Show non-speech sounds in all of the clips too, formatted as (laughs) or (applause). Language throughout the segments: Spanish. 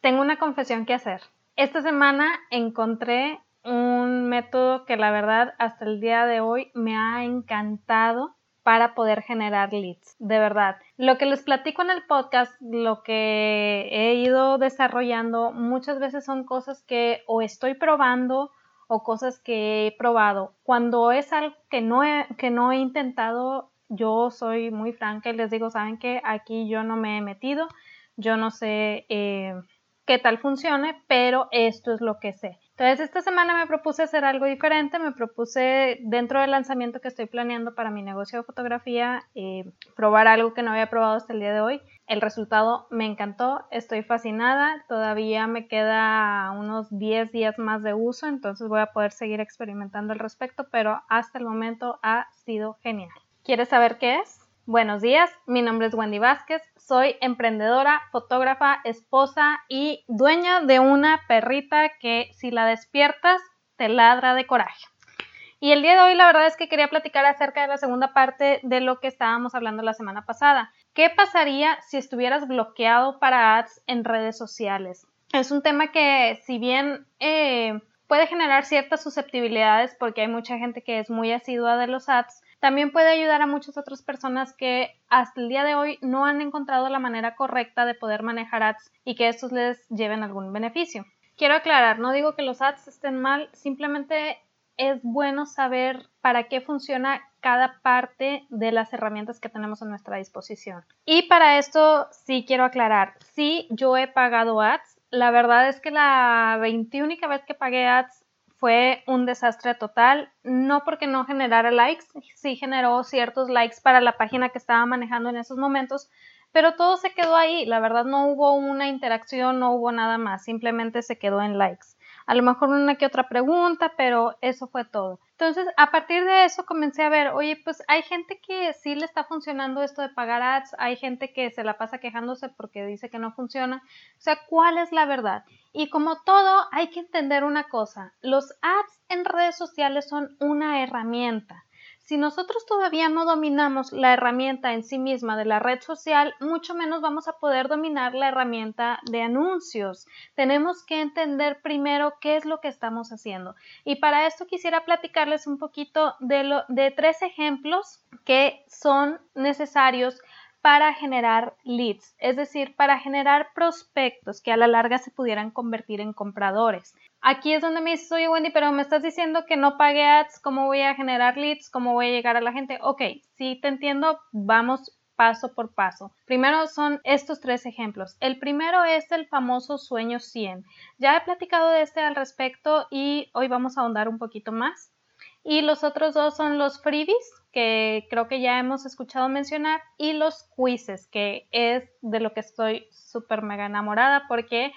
tengo una confesión que hacer. Esta semana encontré un método que la verdad hasta el día de hoy me ha encantado para poder generar leads. De verdad, lo que les platico en el podcast, lo que he ido desarrollando, muchas veces son cosas que o estoy probando o cosas que he probado. Cuando es algo que no he, que no he intentado, yo soy muy franca y les digo, saben que aquí yo no me he metido, yo no sé eh, qué tal funcione, pero esto es lo que sé. Entonces, esta semana me propuse hacer algo diferente, me propuse dentro del lanzamiento que estoy planeando para mi negocio de fotografía, eh, probar algo que no había probado hasta el día de hoy. El resultado me encantó, estoy fascinada, todavía me queda unos 10 días más de uso, entonces voy a poder seguir experimentando al respecto, pero hasta el momento ha sido genial. ¿Quieres saber qué es? Buenos días, mi nombre es Wendy Vázquez, soy emprendedora, fotógrafa, esposa y dueña de una perrita que si la despiertas te ladra de coraje. Y el día de hoy la verdad es que quería platicar acerca de la segunda parte de lo que estábamos hablando la semana pasada. ¿Qué pasaría si estuvieras bloqueado para ads en redes sociales? Es un tema que si bien eh, puede generar ciertas susceptibilidades porque hay mucha gente que es muy asidua de los ads, también puede ayudar a muchas otras personas que hasta el día de hoy no han encontrado la manera correcta de poder manejar ads y que estos les lleven algún beneficio. Quiero aclarar, no digo que los ads estén mal, simplemente es bueno saber para qué funciona cada parte de las herramientas que tenemos a nuestra disposición. Y para esto sí quiero aclarar, sí yo he pagado ads, la verdad es que la 21 vez que pagué ads fue un desastre total, no porque no generara likes, sí generó ciertos likes para la página que estaba manejando en esos momentos, pero todo se quedó ahí, la verdad no hubo una interacción, no hubo nada más, simplemente se quedó en likes a lo mejor una que otra pregunta, pero eso fue todo. Entonces, a partir de eso comencé a ver, oye, pues hay gente que sí le está funcionando esto de pagar ads, hay gente que se la pasa quejándose porque dice que no funciona. O sea, ¿cuál es la verdad? Y como todo, hay que entender una cosa, los ads en redes sociales son una herramienta. Si nosotros todavía no dominamos la herramienta en sí misma de la red social, mucho menos vamos a poder dominar la herramienta de anuncios. Tenemos que entender primero qué es lo que estamos haciendo. Y para esto quisiera platicarles un poquito de, tres ejemplos que son necesarios para generar leads, es decir, para generar prospectos que a la larga se pudieran convertir en compradores. Aquí es donde me dices, oye Wendy, pero me estás diciendo que no pague ads, ¿cómo voy a generar leads? ¿Cómo voy a llegar a la gente? Ok, sí te entiendo, vamos paso por paso. Primero son estos tres ejemplos. El primero es el famoso sueño 100. Ya he platicado de este al respecto y hoy vamos a ahondar un poquito más. Y los otros dos son los freebies, que creo que ya hemos escuchado mencionar, y los quizzes, que es de lo que estoy súper mega enamorada porque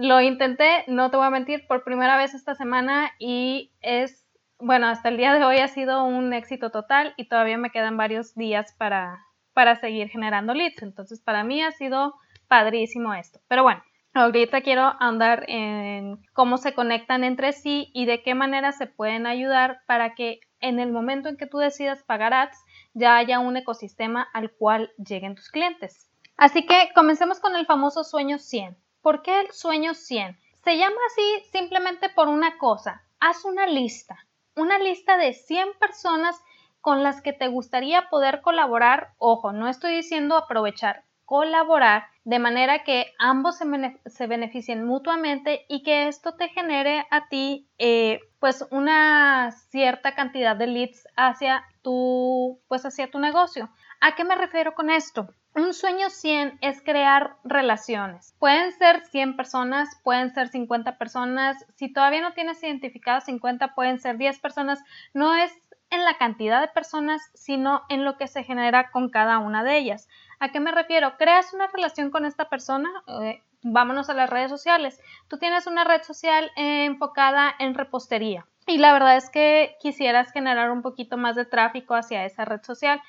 lo intenté, no te voy a mentir, por primera vez esta semana y es, bueno, hasta el día de hoy ha sido un éxito total y todavía me quedan varios días para, para seguir generando leads. Entonces, para mí ha sido padrísimo esto. Pero bueno, ahorita quiero andar en cómo se conectan entre sí y de qué manera se pueden ayudar para que en el momento en que tú decidas pagar ads ya haya un ecosistema al cual lleguen tus clientes. Así que comencemos con el famoso sueño 100. ¿Por qué el sueño 100? Se llama así simplemente por una cosa. Haz una lista, una lista de 100 personas con las que te gustaría poder colaborar. Ojo, no estoy diciendo aprovechar, colaborar de manera que ambos se, beneficien mutuamente y que esto te genere a ti eh, pues una cierta cantidad de leads hacia tu pues hacia tu negocio. ¿A qué me refiero con esto? Un sueño 100 es crear relaciones. Pueden ser 100 personas, pueden ser 50 personas. Si todavía no tienes identificado 50, pueden ser 10 personas. No es en la cantidad de personas, sino en lo que se genera con cada una de ellas. ¿A qué me refiero? Creas una relación con esta persona. Eh, vámonos a las redes sociales. Tú tienes una red social enfocada en repostería y la verdad es que quisieras generar un poquito más de tráfico hacia esa red social.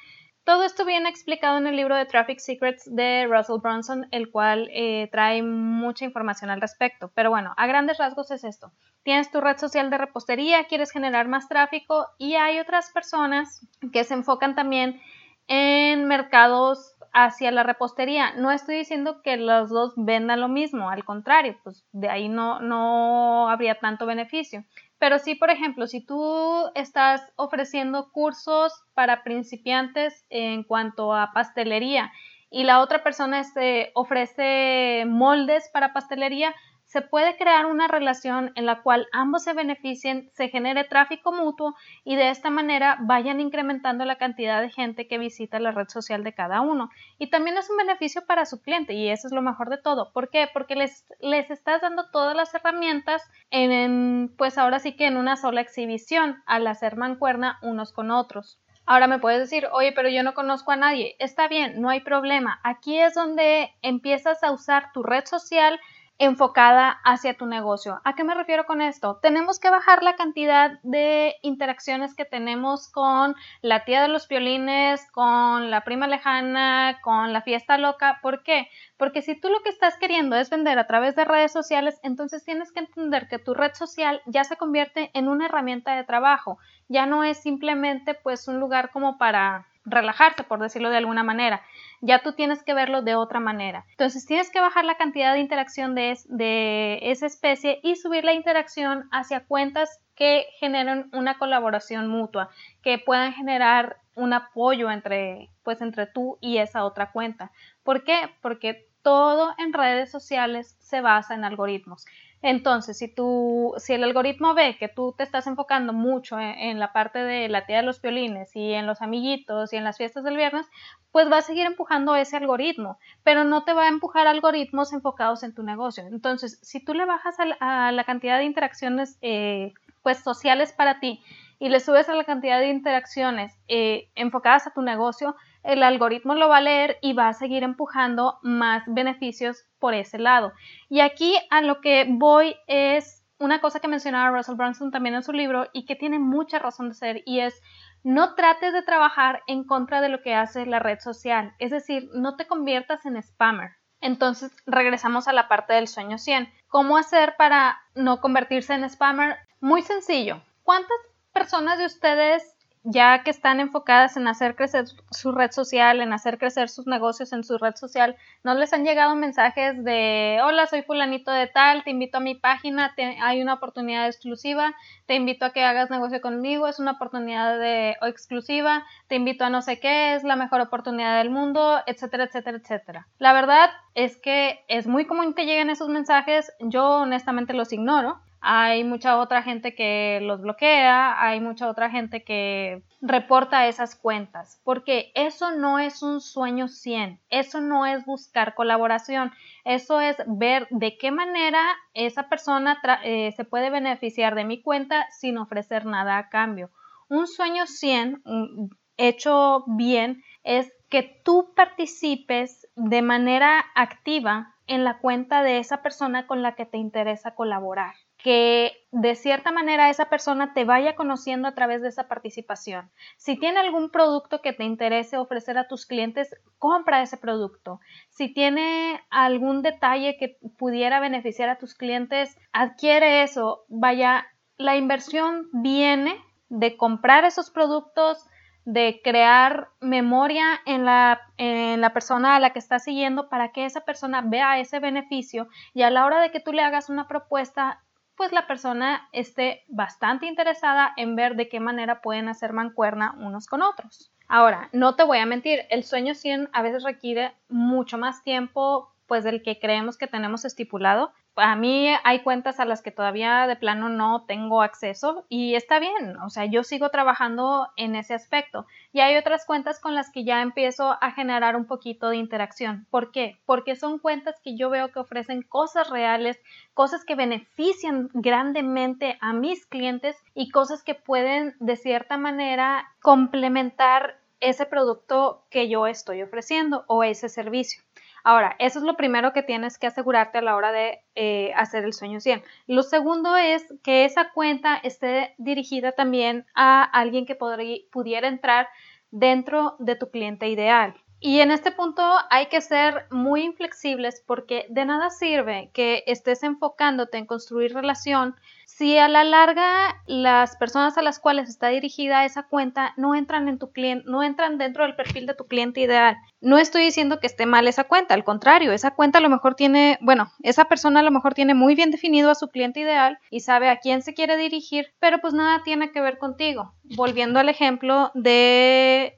Todo esto viene explicado en el libro de Traffic Secrets de Russell Brunson, el cual eh, trae mucha información al respecto. Pero bueno, a grandes rasgos es esto. Tienes tu red social de repostería, quieres generar más tráfico y hay otras personas que se enfocan también en mercados hacia la repostería. No estoy diciendo que los dos vendan lo mismo, al contrario, pues de ahí no, no habría tanto beneficio. Pero sí, por ejemplo, si tú estás ofreciendo cursos para principiantes en cuanto a pastelería y la otra persona este, ofrece moldes para pastelería, se puede crear una relación en la cual ambos se beneficien, se genere tráfico mutuo y de esta manera vayan incrementando la cantidad de gente que visita la red social de cada uno. Y también es un beneficio para su cliente y eso es lo mejor de todo. ¿Por qué? Porque les, les estás dando todas las herramientas en, pues ahora sí que en una sola exhibición al hacer mancuerna unos con otros. Ahora me puedes decir, oye, pero yo no conozco a nadie. Está bien, no hay problema. Aquí es donde empiezas a usar tu red social enfocada hacia tu negocio. ¿A qué me refiero con esto? Tenemos que bajar la cantidad de interacciones que tenemos con la tía de los violines, con la prima lejana, con la fiesta loca. ¿Por qué? Porque si tú lo que estás queriendo es vender a través de redes sociales, entonces tienes que entender que tu red social ya se convierte en una herramienta de trabajo. Ya no es simplemente pues un lugar como para relajarse, por decirlo de alguna manera. Ya tú tienes que verlo de otra manera. Entonces tienes que bajar la cantidad de interacción de, esa especie y subir la interacción hacia cuentas que generen una colaboración mutua, que puedan generar un apoyo entre, pues, entre tú y esa otra cuenta. ¿Por qué? Porque todo en redes sociales se basa en algoritmos. Entonces, si, tú, si el algoritmo ve que tú te estás enfocando mucho en, la parte de la tía de los violines y en los amiguitos y en las fiestas del viernes, pues va a seguir empujando ese algoritmo, pero no te va a empujar algoritmos enfocados en tu negocio. Entonces, si tú le bajas a, la cantidad de interacciones eh, pues sociales para ti y le subes a la cantidad de interacciones eh, enfocadas a tu negocio, el algoritmo lo va a leer y va a seguir empujando más beneficios por ese lado. Y aquí a lo que voy es una cosa que mencionaba Russell Brunson también en su libro y que tiene mucha razón de ser y es no trates de trabajar en contra de lo que hace la red social, es decir, no te conviertas en spammer. Entonces regresamos a la parte del sueño 100. ¿Cómo hacer para no convertirse en spammer? Muy sencillo. ¿Cuántas personas de ustedes ya que están enfocadas en hacer crecer su red social, en hacer crecer sus negocios en su red social, ¿no les han llegado mensajes de, hola, soy fulanito de tal, te invito a mi página, hay una oportunidad exclusiva, te invito a que hagas negocio conmigo, es una oportunidad de, exclusiva, te invito a no sé qué, es la mejor oportunidad del mundo, etcétera, etcétera, etcétera. La verdad es que es muy común que lleguen esos mensajes, yo honestamente los ignoro, hay mucha otra gente que los bloquea, hay mucha otra gente que reporta esas cuentas, porque eso no es un sueño 100, eso no es buscar colaboración, eso es ver de qué manera esa persona eh, se puede beneficiar de mi cuenta sin ofrecer nada a cambio. Un sueño 100 mm, hecho bien es que tú participes de manera activa en la cuenta de esa persona con la que te interesa colaborar que de cierta manera esa persona te vaya conociendo a través de esa participación. Si tiene algún producto que te interese ofrecer a tus clientes, compra ese producto. Si tiene algún detalle que pudiera beneficiar a tus clientes, adquiere eso. Vaya, la inversión viene de comprar esos productos, de crear memoria en la, en la, persona a la que estás siguiendo para que esa persona vea ese beneficio y a la hora de que tú le hagas una propuesta pues la persona esté bastante interesada en ver de qué manera pueden hacer mancuerna unos con otros. Ahora, no te voy a mentir, el sueño 100 a veces requiere mucho más tiempo pues del que creemos que tenemos estipulado a mí hay cuentas a las que todavía de plano no tengo acceso y está bien, o sea, yo sigo trabajando en ese aspecto. Y hay otras cuentas con las que ya empiezo a generar un poquito de interacción. ¿Por qué? Porque son cuentas que yo veo que ofrecen cosas reales, cosas que benefician grandemente a mis clientes y cosas que pueden de cierta manera complementar ese producto que yo estoy ofreciendo o ese servicio. Ahora, eso es lo primero que tienes que asegurarte a la hora de eh, hacer el sueño 100. Lo segundo es que esa cuenta esté dirigida también a alguien que pudiera entrar dentro de tu cliente ideal. Y en este punto hay que ser muy inflexibles porque de nada sirve que estés enfocándote en construir relación si a la larga las personas a las cuales está dirigida esa cuenta no entran en tu cliente, no entran dentro del perfil de tu cliente ideal. No estoy diciendo que esté mal esa cuenta, al contrario, esa cuenta a lo mejor tiene, bueno, esa persona a lo mejor tiene muy bien definido a su cliente ideal y sabe a quién se quiere dirigir, pero pues nada tiene que ver contigo. Volviendo al ejemplo de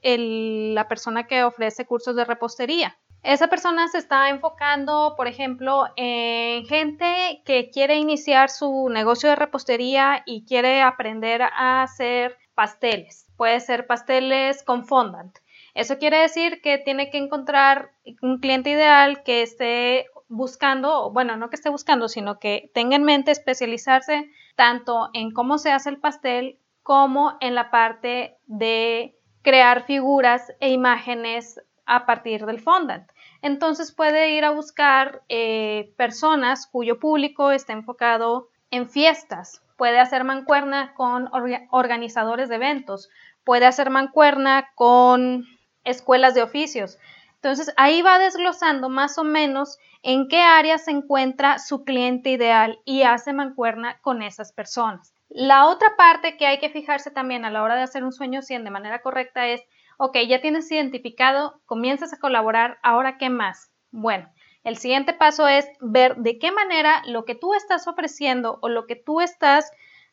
la persona que ofrece cursos de repostería. Esa persona se está enfocando, por ejemplo, en gente que quiere iniciar su negocio de repostería y quiere aprender a hacer pasteles. Puede ser pasteles con fondant. Eso quiere decir que tiene que encontrar un cliente ideal que esté buscando, bueno, no que esté buscando, sino que tenga en mente especializarse tanto en cómo se hace el pastel como en la parte de crear figuras e imágenes a partir del fondant. Entonces puede ir a buscar eh, personas cuyo público está enfocado en fiestas, puede hacer mancuerna con organizadores de eventos, puede hacer mancuerna con escuelas de oficios. Entonces ahí va desglosando más o menos en qué área se encuentra su cliente ideal y hace mancuerna con esas personas. La otra parte que hay que fijarse también a la hora de hacer un sueño 100 de manera correcta es Ok, ya tienes identificado, comienzas a colaborar, ahora qué más? Bueno, el siguiente paso es ver de qué manera lo que tú estás ofreciendo o lo que tú estás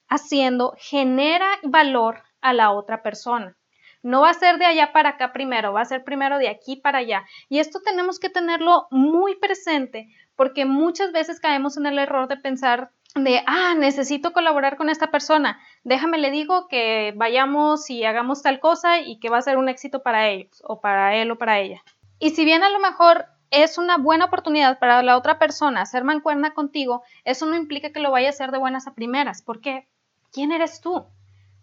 haciendo genera valor a la otra persona. No va a ser de allá para acá primero, va a ser primero de aquí para allá. Y esto tenemos que tenerlo muy presente porque muchas veces caemos en el error de pensar de, ah, necesito colaborar con esta persona, déjame le digo que vayamos y hagamos tal cosa y que va a ser un éxito para ellos o para él o para ella. Y si bien a lo mejor es una buena oportunidad para la otra persona hacer mancuerna contigo, eso no implica que lo vaya a hacer de buenas a primeras, porque ¿quién eres tú?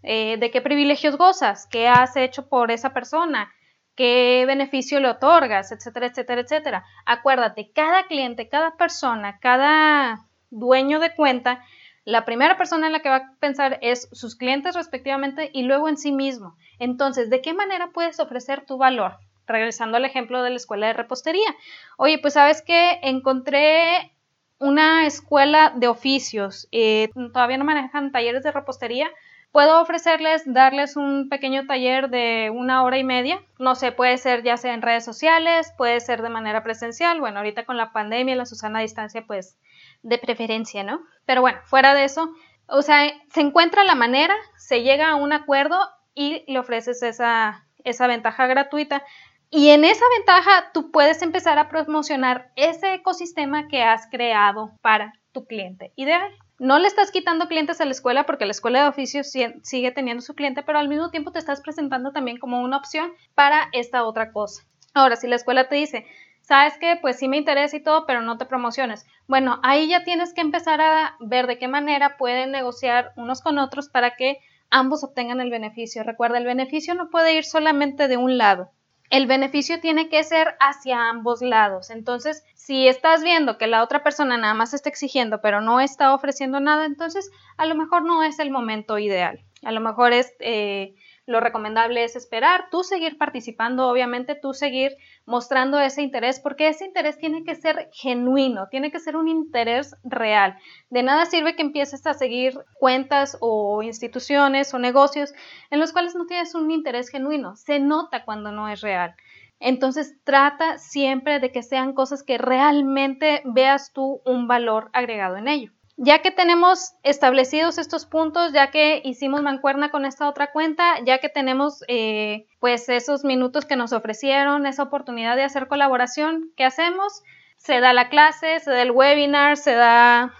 Eh, ¿De qué privilegios gozas? ¿Qué has hecho por esa persona? ¿Qué beneficio le otorgas? Etcétera, etcétera, etcétera. Acuérdate, cada cliente, cada persona, cada dueño de cuenta, la primera persona en la que va a pensar es sus clientes respectivamente y luego en sí mismo. Entonces, ¿de qué manera puedes ofrecer tu valor? Regresando al ejemplo de la escuela de repostería. Oye, pues sabes que encontré una escuela de oficios, eh, todavía no manejan talleres de repostería, Puedo ofrecerles, darles un pequeño taller de una hora y media. No sé, puede ser ya sea en redes sociales, puede ser de manera presencial. Bueno, ahorita con la pandemia, la Susana a distancia, pues de preferencia, ¿no? Pero bueno, fuera de eso, o sea, se encuentra la manera, se llega a un acuerdo y le ofreces esa, esa ventaja gratuita. Y en esa ventaja tú puedes empezar a promocionar ese ecosistema que has creado para tu cliente ideal. No le estás quitando clientes a la escuela porque la escuela de oficios sigue teniendo su cliente, pero al mismo tiempo te estás presentando también como una opción para esta otra cosa. Ahora, si la escuela te dice, sabes que pues sí me interesa y todo, pero no te promociones. Bueno, ahí ya tienes que empezar a ver de qué manera pueden negociar unos con otros para que ambos obtengan el beneficio. Recuerda, el beneficio no puede ir solamente de un lado. El beneficio tiene que ser hacia ambos lados. Entonces, si estás viendo que la otra persona nada más está exigiendo, pero no está ofreciendo nada, entonces a lo mejor no es el momento ideal. A lo mejor es eh, lo recomendable es esperar, tú seguir participando, obviamente tú seguir mostrando ese interés, porque ese interés tiene que ser genuino, tiene que ser un interés real. De nada sirve que empieces a seguir cuentas o instituciones o negocios en los cuales no tienes un interés genuino. Se nota cuando no es real. Entonces trata siempre de que sean cosas que realmente veas tú un valor agregado en ello. Ya que tenemos establecidos estos puntos, ya que hicimos mancuerna con esta otra cuenta, ya que tenemos eh, pues esos minutos que nos ofrecieron, esa oportunidad de hacer colaboración, ¿qué hacemos? Se da la clase, se da el webinar, se da,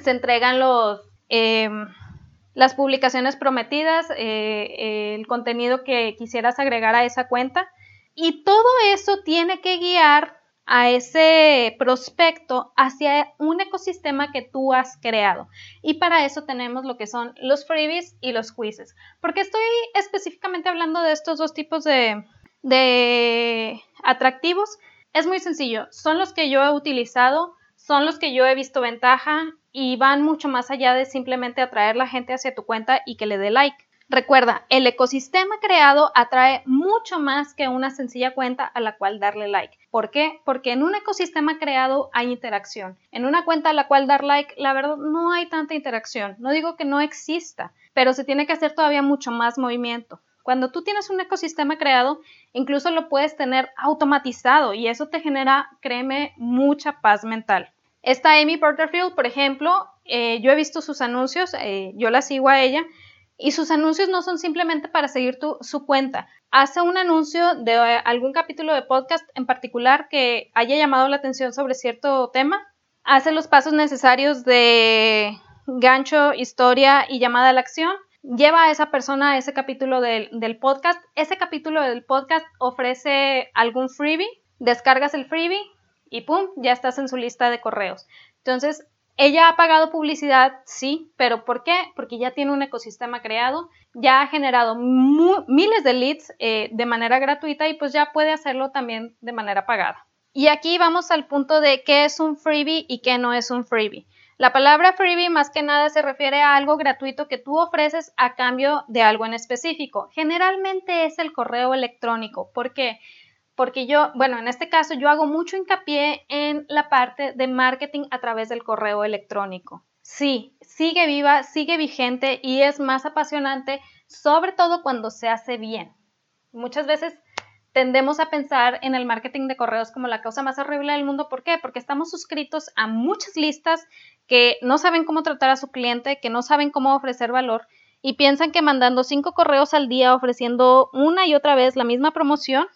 se entregan los, em, las publicaciones prometidas, eh, el contenido que quisieras agregar a esa cuenta. Y todo eso tiene que guiar a ese prospecto hacia un ecosistema que tú has creado. Y para eso tenemos lo que son los freebies y los quizzes. porque estoy específicamente hablando de estos dos tipos de, de atractivos? Es muy sencillo, son los que yo he utilizado, son los que yo he visto ventaja y van mucho más allá de simplemente atraer la gente hacia tu cuenta y que le dé like. Recuerda, el ecosistema creado atrae mucho más que una sencilla cuenta a la cual darle like. ¿Por qué? Porque en un ecosistema creado hay interacción. En una cuenta a la cual dar like, la verdad, no hay tanta interacción. No digo que no exista, pero se tiene que hacer todavía mucho más movimiento. Cuando tú tienes un ecosistema creado, incluso lo puedes tener automatizado y eso te genera, créeme, mucha paz mental. Esta Amy Porterfield, por ejemplo, eh, yo he visto sus anuncios, eh, yo la sigo a ella y sus anuncios no son simplemente para seguir su cuenta. Hace un anuncio de eh, algún capítulo de podcast en particular que haya llamado la atención sobre cierto tema. Hace los pasos necesarios de gancho, historia y llamada a la acción. Lleva a esa persona a ese capítulo del, del podcast. Ese capítulo del podcast ofrece algún freebie. Descargas el freebie y ¡pum! Ya estás en su lista de correos. Entonces, ella ha pagado publicidad, sí, pero ¿por qué? Porque ya tiene un ecosistema creado, ya ha generado miles de leads eh, de manera gratuita y pues ya puede hacerlo también de manera pagada. Y aquí vamos al punto de qué es un freebie y qué no es un freebie. La palabra freebie más que nada se refiere a algo gratuito que tú ofreces a cambio de algo en específico. Generalmente es el correo electrónico. ¿Por qué? porque yo, bueno, en este caso yo hago mucho hincapié en la parte de marketing a través del correo electrónico. Sí, sigue viva, sigue vigente y es más apasionante, sobre todo cuando se hace bien. Muchas veces tendemos a pensar en el marketing de correos como la cosa más horrible del mundo. ¿Por qué? Porque estamos suscritos a muchas listas que no saben cómo tratar a su cliente, que no saben cómo ofrecer valor y piensan que mandando cinco correos al día ofreciendo una y otra vez la misma promoción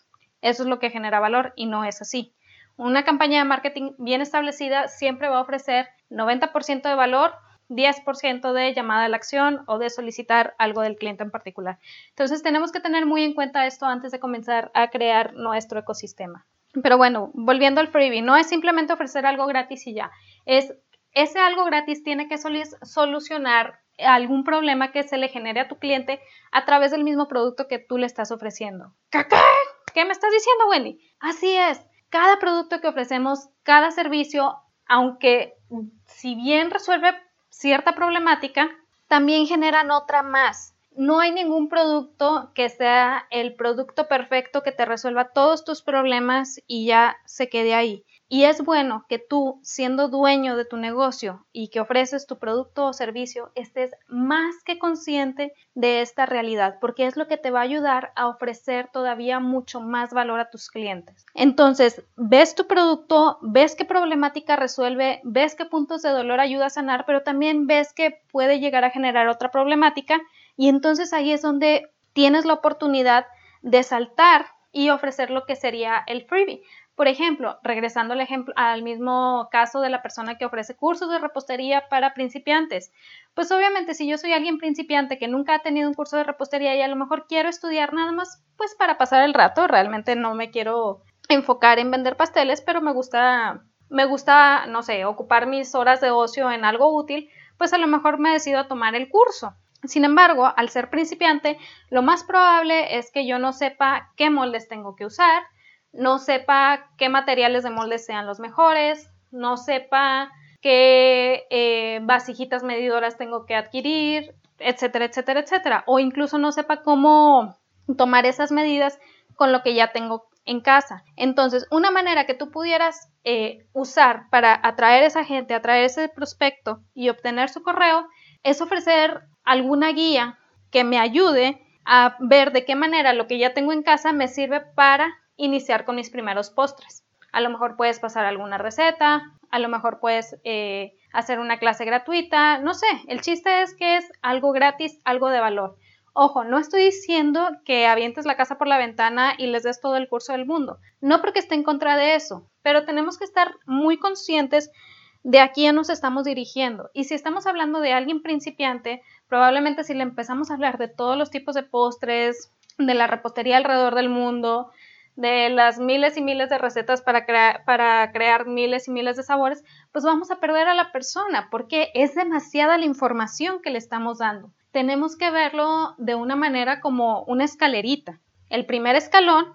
eso es lo que genera valor y no es así. Una campaña de marketing bien establecida siempre va a ofrecer 90% de valor, 10% de llamada a la acción o de solicitar algo del cliente en particular. Entonces tenemos que tener muy en cuenta esto antes de comenzar a crear nuestro ecosistema. Pero bueno, volviendo al freebie, no es simplemente ofrecer algo gratis y ya. Es ese algo gratis tiene que solucionar algún problema que se le genere a tu cliente a través del mismo producto que tú le estás ofreciendo. ¿Qué me estás diciendo, Wendy? Así es, cada producto que ofrecemos, cada servicio, aunque si bien resuelve cierta problemática, también generan otra más. No hay ningún producto que sea el producto perfecto que te resuelva todos tus problemas y ya se quede ahí. Y es bueno que tú, siendo dueño de tu negocio y que ofreces tu producto o servicio, estés más que consciente de esta realidad, porque es lo que te va a ayudar a ofrecer todavía mucho más valor a tus clientes. Entonces, ves tu producto, ves qué problemática resuelve, ves qué puntos de dolor ayuda a sanar, pero también ves que puede llegar a generar otra problemática y entonces ahí es donde tienes la oportunidad de saltar y ofrecer lo que sería el freebie. Por ejemplo, regresando al, ejemplo, al mismo caso de la persona que ofrece cursos de repostería para principiantes, pues obviamente si yo soy alguien principiante que nunca ha tenido un curso de repostería y a lo mejor quiero estudiar nada más, pues para pasar el rato, realmente no me quiero enfocar en vender pasteles, pero me gusta, me gusta, no sé, ocupar mis horas de ocio en algo útil, pues a lo mejor me decido a tomar el curso. Sin embargo, al ser principiante, lo más probable es que yo no sepa qué moldes tengo que usar, no sepa qué materiales de molde sean los mejores, no sepa qué eh, vasijitas medidoras tengo que adquirir, etcétera, etcétera, etcétera. O incluso no sepa cómo tomar esas medidas con lo que ya tengo en casa. Entonces, una manera que tú pudieras eh, usar para atraer a esa gente, atraer ese prospecto y obtener su correo, es ofrecer alguna guía que me ayude a ver de qué manera lo que ya tengo en casa me sirve para iniciar con mis primeros postres. A lo mejor puedes pasar alguna receta, a lo mejor puedes eh, hacer una clase gratuita, no sé, el chiste es que es algo gratis, algo de valor. Ojo, no estoy diciendo que avientes la casa por la ventana y les des todo el curso del mundo, no porque esté en contra de eso, pero tenemos que estar muy conscientes de a quién nos estamos dirigiendo. Y si estamos hablando de alguien principiante, probablemente si le empezamos a hablar de todos los tipos de postres, de la repostería alrededor del mundo, de las miles y miles de recetas para, para crear miles y miles de sabores, pues vamos a perder a la persona porque es demasiada la información que le estamos dando. Tenemos que verlo de una manera como una escalerita. El primer escalón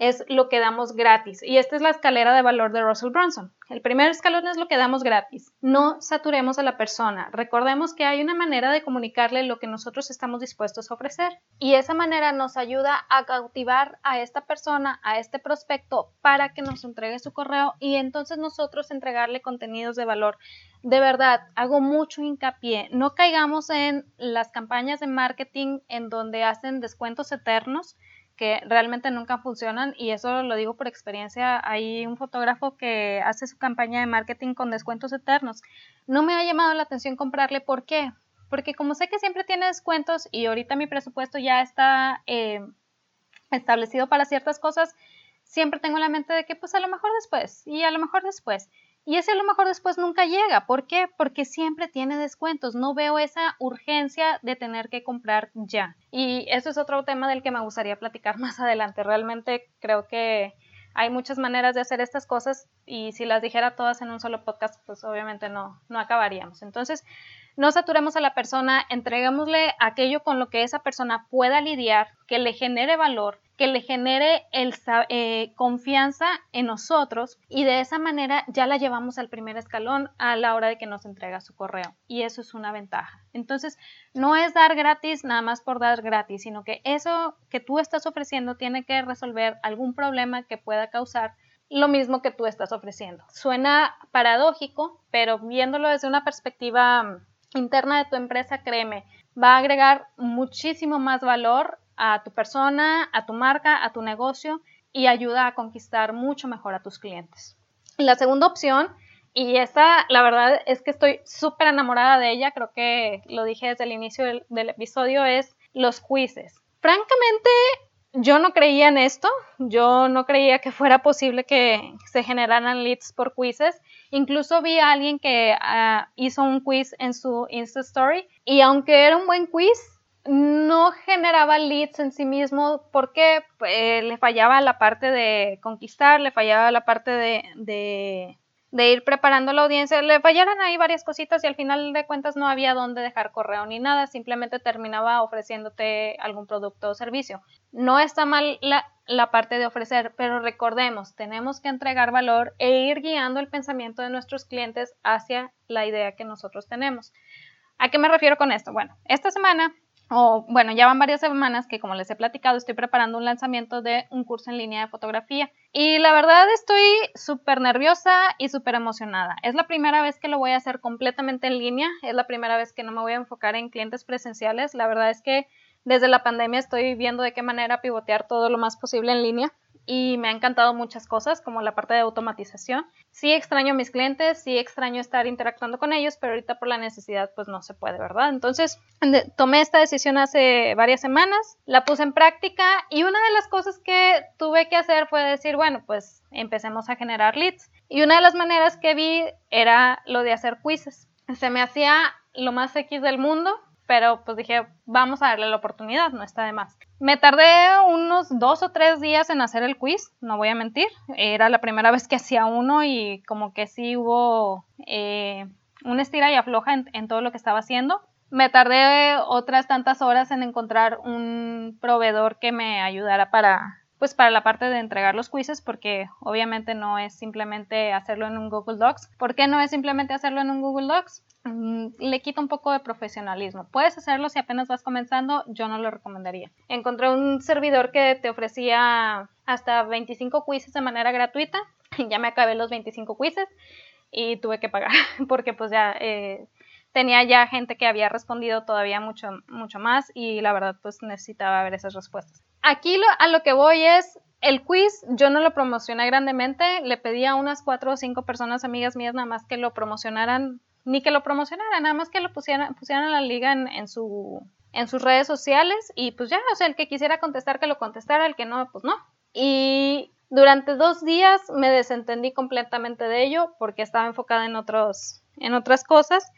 es lo que damos gratis. Y esta es la escalera de valor de Russell Brunson. El primer escalón es lo que damos gratis. No saturemos a la persona. Recordemos que hay una manera de comunicarle lo que nosotros estamos dispuestos a ofrecer. Y esa manera nos ayuda a cautivar a esta persona, a este prospecto, para que nos entregue su correo y entonces nosotros entregarle contenidos de valor. De verdad, hago mucho hincapié. No caigamos en las campañas de marketing en donde hacen descuentos eternos que realmente nunca funcionan y eso lo digo por experiencia. Hay un fotógrafo que hace su campaña de marketing con descuentos eternos. No me ha llamado la atención comprarle. ¿Por qué? Porque como sé que siempre tiene descuentos y ahorita mi presupuesto ya está eh, establecido para ciertas cosas, siempre tengo la mente de que pues a lo mejor después y a lo mejor después. Y ese a lo mejor después nunca llega. ¿Por qué? Porque siempre tiene descuentos. No veo esa urgencia de tener que comprar ya. Y eso es otro tema del que me gustaría platicar (laughs) más adelante. Realmente creo que hay muchas maneras de hacer estas cosas y si las dijera todas en un solo podcast, pues obviamente no, no acabaríamos. Entonces, no saturemos a la persona, entreguémosle aquello con lo que esa persona pueda lidiar, que le genere valor, que le genere el, eh, confianza en nosotros y de esa manera ya la llevamos al primer escalón a la hora de que nos entrega su correo y eso es una ventaja. Entonces, no es dar gratis nada más por dar gratis, sino que eso que tú estás ofreciendo tiene que resolver algún problema que pueda causar lo mismo que tú estás ofreciendo. Suena paradójico, pero viéndolo desde una perspectiva interna de tu empresa, créeme, va a agregar muchísimo más valor a tu persona, a tu marca, a tu negocio y ayuda a conquistar mucho mejor a tus clientes. La segunda opción, y esta la verdad es que estoy súper enamorada de ella, creo que lo dije desde el inicio del, episodio, es los quizzes. Francamente, yo no creía en esto, yo no creía que fuera posible que se generaran leads por quizzes. Incluso vi a alguien que ah, hizo un quiz en su Insta Story y aunque era un buen quiz, no generaba leads en sí mismo porque pues, le fallaba la parte de conquistar, le fallaba la parte de de ir preparando la audiencia, le fallaron ahí varias cositas y al final de cuentas no había dónde dejar correo ni nada, simplemente terminaba ofreciéndote algún producto o servicio. No está mal la, la parte de ofrecer, pero recordemos, tenemos que entregar valor e ir guiando el pensamiento de nuestros clientes hacia la idea que nosotros tenemos. ¿A qué me refiero con esto? Bueno, esta semana o bueno, ya van varias semanas que como les he platicado estoy preparando un lanzamiento de un curso en línea de fotografía. Y la verdad estoy súper nerviosa y súper emocionada. Es la primera vez que lo voy a hacer completamente en línea, es la primera vez que no me voy a enfocar en clientes presenciales, la verdad es que desde la pandemia estoy viendo de qué manera pivotear todo lo más posible en línea y me ha encantado muchas cosas, como la parte de automatización. Sí extraño a mis clientes, sí extraño estar interactuando con ellos, pero ahorita por la necesidad pues no se puede, ¿verdad? Entonces tomé esta decisión hace varias semanas, la puse en práctica y una de las cosas que tuve que hacer fue decir, bueno, pues empecemos a generar leads. Y una de las maneras que vi era lo de hacer quizzes. Se me hacía lo más X del mundo, pero pues dije, vamos a darle la oportunidad, no está de más. Me tardé unos dos o tres días en hacer el quiz, no voy a mentir, era la primera (laughs) vez que hacía uno y como que sí hubo eh, una estira y afloja en, todo lo que estaba haciendo. Me tardé otras tantas horas en encontrar un proveedor que me ayudara para, pues para la parte de entregar los quizzes, porque obviamente no es simplemente hacerlo en un Google Docs. ¿Por qué no es simplemente hacerlo en un Google Docs? Mm, le quita un poco de profesionalismo. Puedes hacerlo si apenas vas comenzando, yo no lo recomendaría. Encontré un servidor que te ofrecía hasta 25 quizzes de manera gratuita. (laughs) Ya me acabé los 25 quizzes y tuve que pagar (laughs) porque pues ya eh, tenía ya gente que había respondido todavía mucho, mucho más y la verdad pues necesitaba ver esas respuestas. Aquí a lo que voy es el quiz yo no lo promocioné grandemente, le pedí a unas cuatro o cinco personas amigas mías nada más que lo promocionaran ni que lo promocionara, nada más que lo pusieran, pusieran a la liga en, su, en sus redes sociales y pues ya, o sea, el que quisiera contestar que lo contestara, el que no, pues no. Y durante dos días me desentendí completamente de ello porque estaba enfocada en, otros, en otras cosas.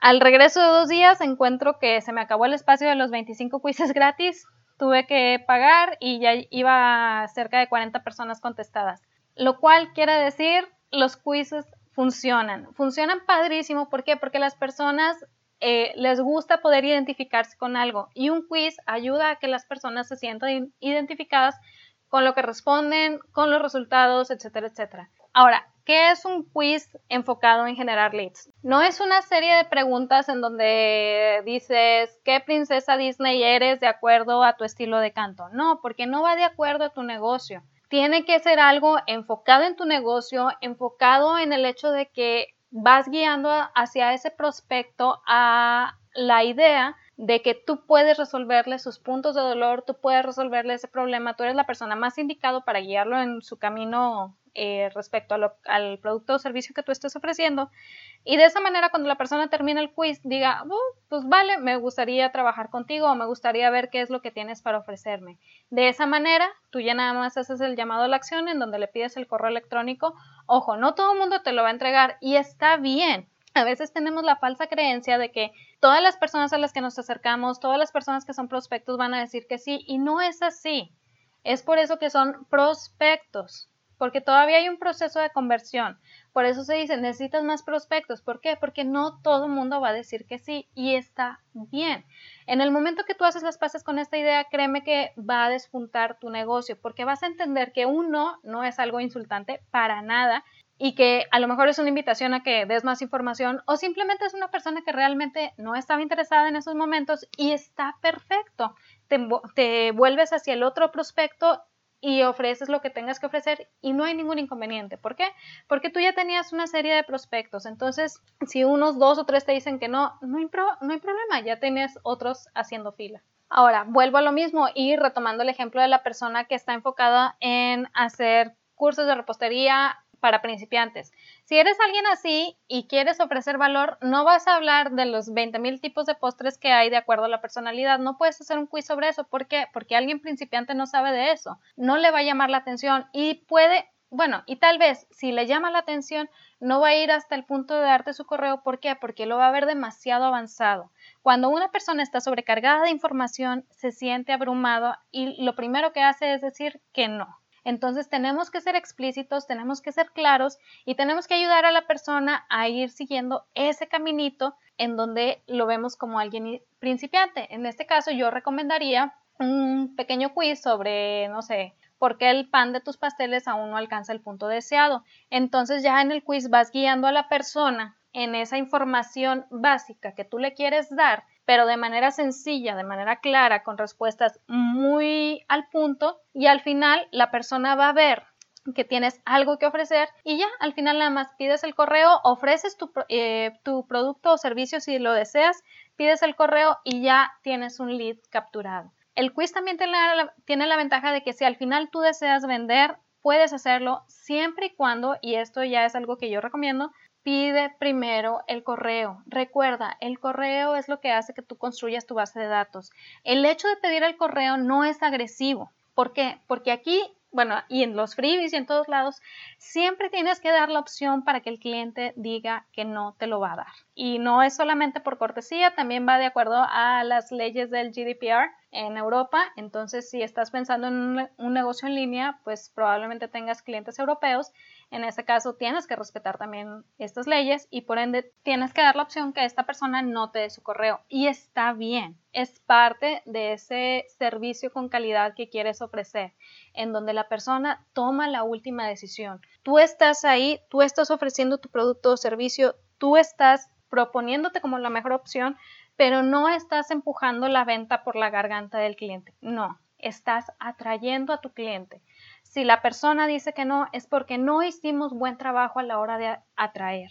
Al regreso de dos días encuentro que se me acabó el espacio de los 25 quizzes gratis, tuve que pagar y ya iba cerca de 40 personas contestadas. Lo cual quiere decir, los quizzes funcionan. Funcionan padrísimo. ¿Por qué? Porque las personas eh, les gusta poder identificarse con algo y un quiz ayuda a que las personas se sientan identificadas con lo que responden, con los resultados, etcétera, etcétera. Ahora, ¿qué es un quiz enfocado en generar leads? No es una serie de preguntas en donde dices qué princesa Disney eres de acuerdo a tu estilo de canto. No, porque no va de acuerdo a tu negocio. Tiene que ser algo enfocado en tu negocio, enfocado en el hecho de que vas guiando hacia ese prospecto a la idea de que tú puedes resolverle sus puntos de dolor, tú puedes resolverle ese problema, tú eres la persona más indicado para guiarlo en su camino eh, respecto al producto o servicio que tú estés ofreciendo. Y de esa manera, cuando la persona termina el quiz, diga, oh, pues vale, me gustaría trabajar contigo o me gustaría ver qué es lo que tienes para ofrecerme. De esa manera, tú ya nada más haces el llamado a la acción en donde le pides el correo electrónico. Ojo, no todo el mundo te lo va a entregar y está bien. A veces tenemos la falsa creencia de que todas las personas a las que nos acercamos, todas las personas que son prospectos van a decir que sí y no es así. Es por eso que son prospectos porque todavía hay un proceso de conversión. Por eso se dice, necesitas más prospectos. ¿Por qué? Porque no todo mundo va a decir que sí y está bien. En el momento que tú haces las paces con esta idea, créeme que va a despuntar tu negocio, porque vas a entender que uno no es algo insultante para nada y que a lo mejor es una invitación a que des más información o simplemente es una persona que realmente no estaba interesada en esos momentos y está perfecto. Te, te vuelves hacia el otro prospecto y ofreces lo que tengas que ofrecer y no hay ningún inconveniente. ¿Por qué? Porque tú ya tenías una serie de prospectos. Entonces, si unos dos o tres te dicen que no, no hay, no hay problema, ya tienes otros haciendo fila. Ahora, vuelvo a lo mismo y retomando el ejemplo de la persona que está enfocada en hacer cursos de repostería para principiantes. Si eres alguien así y quieres ofrecer valor, no vas a hablar de los 20.000 tipos de postres que hay de acuerdo a la personalidad. No puedes hacer un quiz sobre eso. ¿Por qué? Porque alguien principiante no sabe de eso. No le va a llamar la atención y puede, bueno, y tal vez si le llama la atención, no va a ir hasta el punto de darte su correo. ¿Por qué? Porque lo va a ver demasiado avanzado. Cuando una persona está sobrecargada de información, se siente abrumado y lo primero que hace es decir que no. Entonces tenemos que ser explícitos, tenemos que ser claros y tenemos que ayudar a la persona a ir siguiendo ese caminito en donde lo vemos como alguien principiante. En este caso yo recomendaría un pequeño quiz sobre, no sé, por qué el pan de tus pasteles aún no alcanza el punto deseado. Entonces ya en el quiz vas guiando a la persona en esa información básica que tú le quieres dar pero de manera sencilla, de manera clara, con respuestas muy al punto y al final la persona va a ver que tienes algo que ofrecer y ya al final nada más pides el correo, ofreces tu, eh, producto o servicio si lo deseas, pides el correo y ya tienes un lead capturado. El quiz también tiene la, tiene la ventaja de que si al final tú deseas vender, puedes hacerlo siempre y cuando, y esto ya es algo que yo recomiendo, pide primero el correo. Recuerda, el correo es lo que hace que tú construyas tu base de datos. El hecho de pedir el correo no es agresivo. ¿Por qué? Porque aquí, bueno, y en los freebies y en todos lados, siempre tienes que dar la opción para que el cliente diga que no te lo va a dar. Y no es solamente por cortesía, también va de acuerdo a las leyes del GDPR en Europa. Entonces, si estás pensando en un, negocio en línea, pues probablemente tengas clientes europeos en ese caso tienes que respetar también estas leyes y por ende tienes que dar la opción que esta persona no te dé su correo. Y está bien, es parte de ese servicio con calidad que quieres ofrecer, en donde la persona toma la última decisión. Tú estás ahí, tú estás ofreciendo tu producto o servicio, tú estás proponiéndote como la mejor opción, pero no estás empujando la venta por la garganta del cliente. No, estás atrayendo a tu cliente. Si la persona dice que no, es porque no hicimos buen trabajo a la hora de atraer.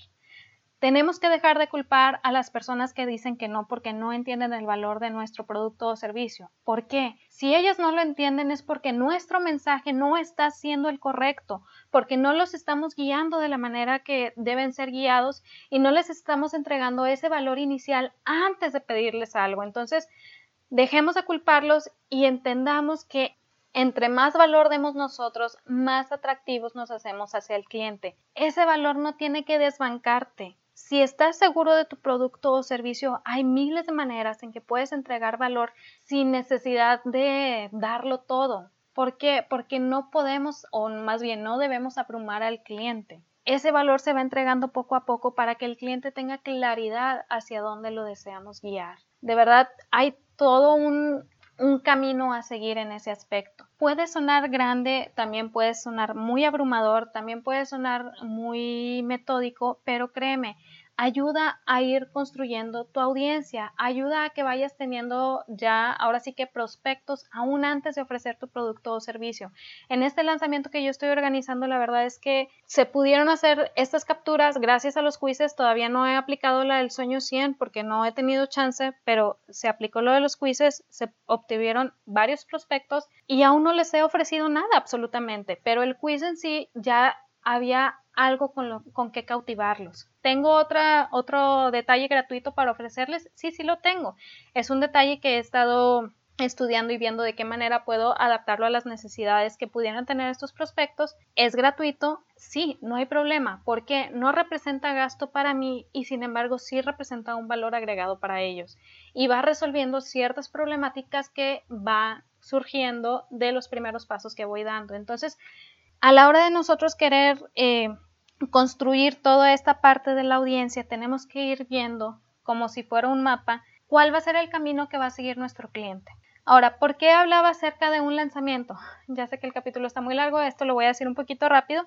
Tenemos que dejar de culpar a las personas que dicen que no porque no entienden el valor de nuestro producto o servicio. ¿Por qué? Si ellas no lo entienden es porque nuestro mensaje no está siendo el correcto, porque no los estamos guiando de la manera que deben ser guiados y no les estamos entregando ese valor inicial antes de pedirles algo. Entonces, dejemos de culparlos y entendamos que entre más valor demos nosotros, más atractivos nos hacemos hacia el cliente. Ese valor no tiene que desbancarte. Si estás seguro de tu producto o servicio, hay miles de maneras en que puedes entregar valor sin necesidad de darlo todo. ¿Por qué? Porque no podemos, o más bien no debemos abrumar al cliente. Ese valor se va entregando poco a poco para que el cliente tenga claridad hacia dónde lo deseamos guiar. De verdad, hay todo un un camino a seguir en ese aspecto. Puede sonar grande, también puede sonar muy abrumador, también puede sonar muy metódico, pero créeme, ayuda a ir construyendo tu audiencia, ayuda a que vayas teniendo ya ahora sí que prospectos aún antes de ofrecer tu producto o servicio. En este lanzamiento que yo estoy organizando, la verdad es que se pudieron hacer estas capturas gracias a los quizzes. Todavía no he aplicado la del sueño 100 porque no he tenido chance, pero se aplicó lo de los quizzes, se obtuvieron varios prospectos y aún no les he ofrecido nada absolutamente, pero el quiz en sí ya había algo con, lo, con que cautivarlos. ¿Tengo otra, otro detalle gratuito para ofrecerles? Sí, sí lo tengo. Es un detalle que he estado estudiando y viendo de qué manera puedo adaptarlo a las necesidades que pudieran tener estos prospectos. ¿Es gratuito? Sí, no hay problema, porque no representa gasto para mí y sin embargo sí representa un valor agregado para ellos y va resolviendo ciertas problemáticas que va surgiendo de los primeros pasos que voy dando. Entonces, a la hora de nosotros querer eh, construir toda esta parte de la audiencia, tenemos que ir viendo como si fuera un mapa cuál va a ser el camino que va a seguir nuestro cliente. Ahora, ¿por qué hablaba acerca de un lanzamiento? (laughs) Ya sé que el capítulo está muy largo, esto lo voy a decir un poquito rápido,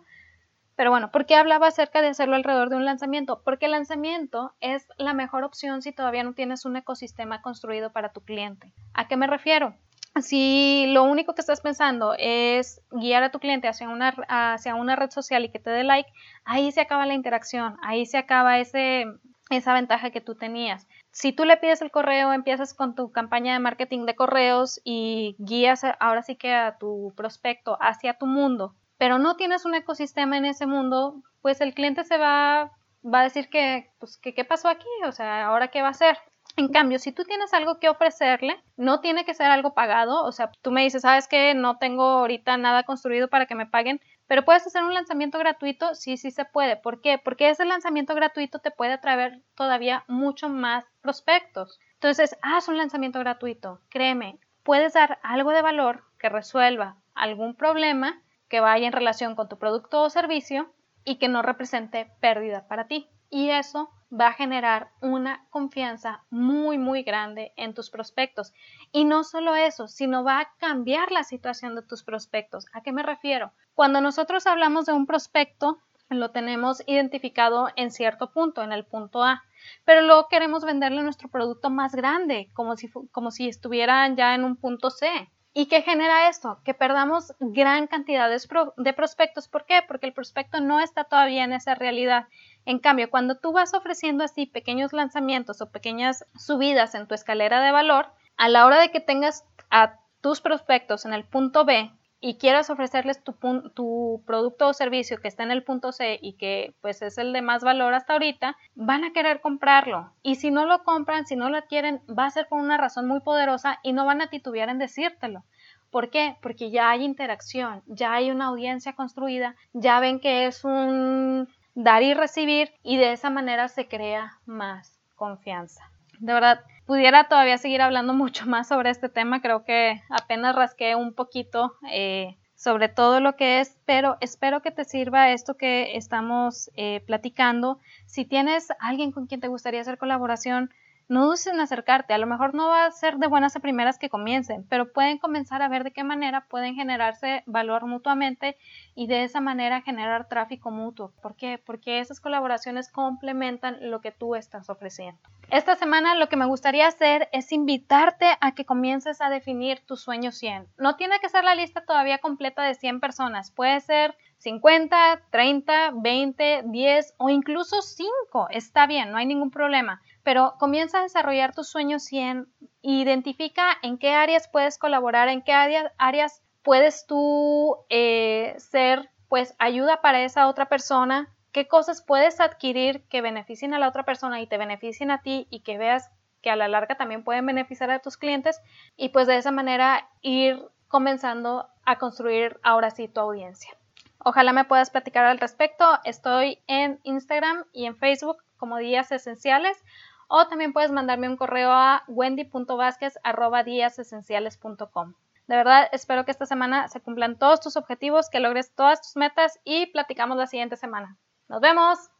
pero bueno, ¿por qué hablaba acerca de hacerlo alrededor de un lanzamiento? Porque el lanzamiento es la mejor opción si todavía no tienes un ecosistema construido para tu cliente. ¿A qué me refiero? Si lo único que estás pensando es guiar a tu cliente hacia una, hacia una red social y que te dé like, ahí se acaba la interacción, ahí se acaba ese, esa ventaja que tú tenías. Si tú le pides el correo, empiezas con tu campaña de marketing de correos y guías ahora sí que a tu prospecto hacia tu mundo, pero no tienes un ecosistema en ese mundo, pues el cliente se va, va a decir que, pues, que, ¿qué pasó aquí? O sea, ¿ahora qué va a hacer? En cambio, si tú tienes algo que ofrecerle, no tiene que ser algo pagado, o sea, tú me dices, sabes que no tengo ahorita nada construido para que me paguen, pero puedes hacer un lanzamiento gratuito, sí, sí se puede. ¿Por qué? Porque ese lanzamiento gratuito te puede atraer todavía mucho más prospectos. Entonces, haz un lanzamiento gratuito, créeme, puedes dar algo de valor que resuelva algún problema que vaya en relación con tu producto o servicio y que no represente pérdida para ti. Y eso va a generar una confianza muy, muy grande en tus prospectos. Y no solo eso, sino va a cambiar la situación de tus prospectos. ¿A qué me refiero? Cuando nosotros hablamos de un prospecto, lo tenemos identificado en cierto punto, en el punto A, pero luego queremos venderle nuestro producto más grande, como si, como si estuvieran ya en un punto C. ¿Y qué genera esto? Que perdamos gran cantidad de, prospectos. ¿Por qué? Porque el prospecto no está todavía en esa realidad. En cambio, cuando tú vas ofreciendo así pequeños lanzamientos o pequeñas subidas en tu escalera de valor, a la hora de que tengas a tus prospectos en el punto B y quieras ofrecerles tu, producto o servicio que está en el punto C y que pues es el de más valor hasta ahorita, van a querer comprarlo. Y si no lo compran, si no lo adquieren, va a ser por una razón muy poderosa y no van a titubear en decírtelo. ¿Por qué? Porque ya hay interacción, ya hay una audiencia construida, ya ven que es un dar y recibir y de esa manera se crea más confianza. De verdad, pudiera todavía seguir hablando (laughs) mucho más sobre este tema, creo que apenas rasqué un poquito eh, sobre todo lo que es, pero espero que te sirva esto que estamos eh, platicando. Si tienes alguien con quien te gustaría hacer colaboración, no dudes en acercarte. A lo mejor no va a ser de buenas a primeras que comiencen, pero pueden comenzar a ver de qué manera pueden generarse valor mutuamente y de esa manera generar tráfico mutuo. ¿Por qué? Porque esas colaboraciones complementan lo que tú estás ofreciendo. Esta semana lo que me gustaría hacer es invitarte a que comiences a definir tu sueño 100. No tiene que ser la lista todavía completa de 100 personas, puede ser 50, 30, 20, 10 o incluso 5. Está bien, no hay ningún problema. Pero comienza a desarrollar tus sueños 100. Identifica en qué áreas puedes colaborar, en qué áreas puedes tú eh, ser pues ayuda para esa otra persona, qué cosas puedes adquirir que beneficien a la otra persona y te beneficien a ti y que veas que a la larga también pueden beneficiar a tus clientes y pues de esa manera ir comenzando a construir ahora sí tu audiencia. Ojalá me puedas platicar al respecto. Estoy en Instagram y en Facebook como Días Esenciales o también puedes mandarme un correo a wendy.vázquez.com. De verdad, espero que esta semana se cumplan todos tus objetivos, que logres todas tus metas y platicamos la siguiente semana. ¡Nos vemos!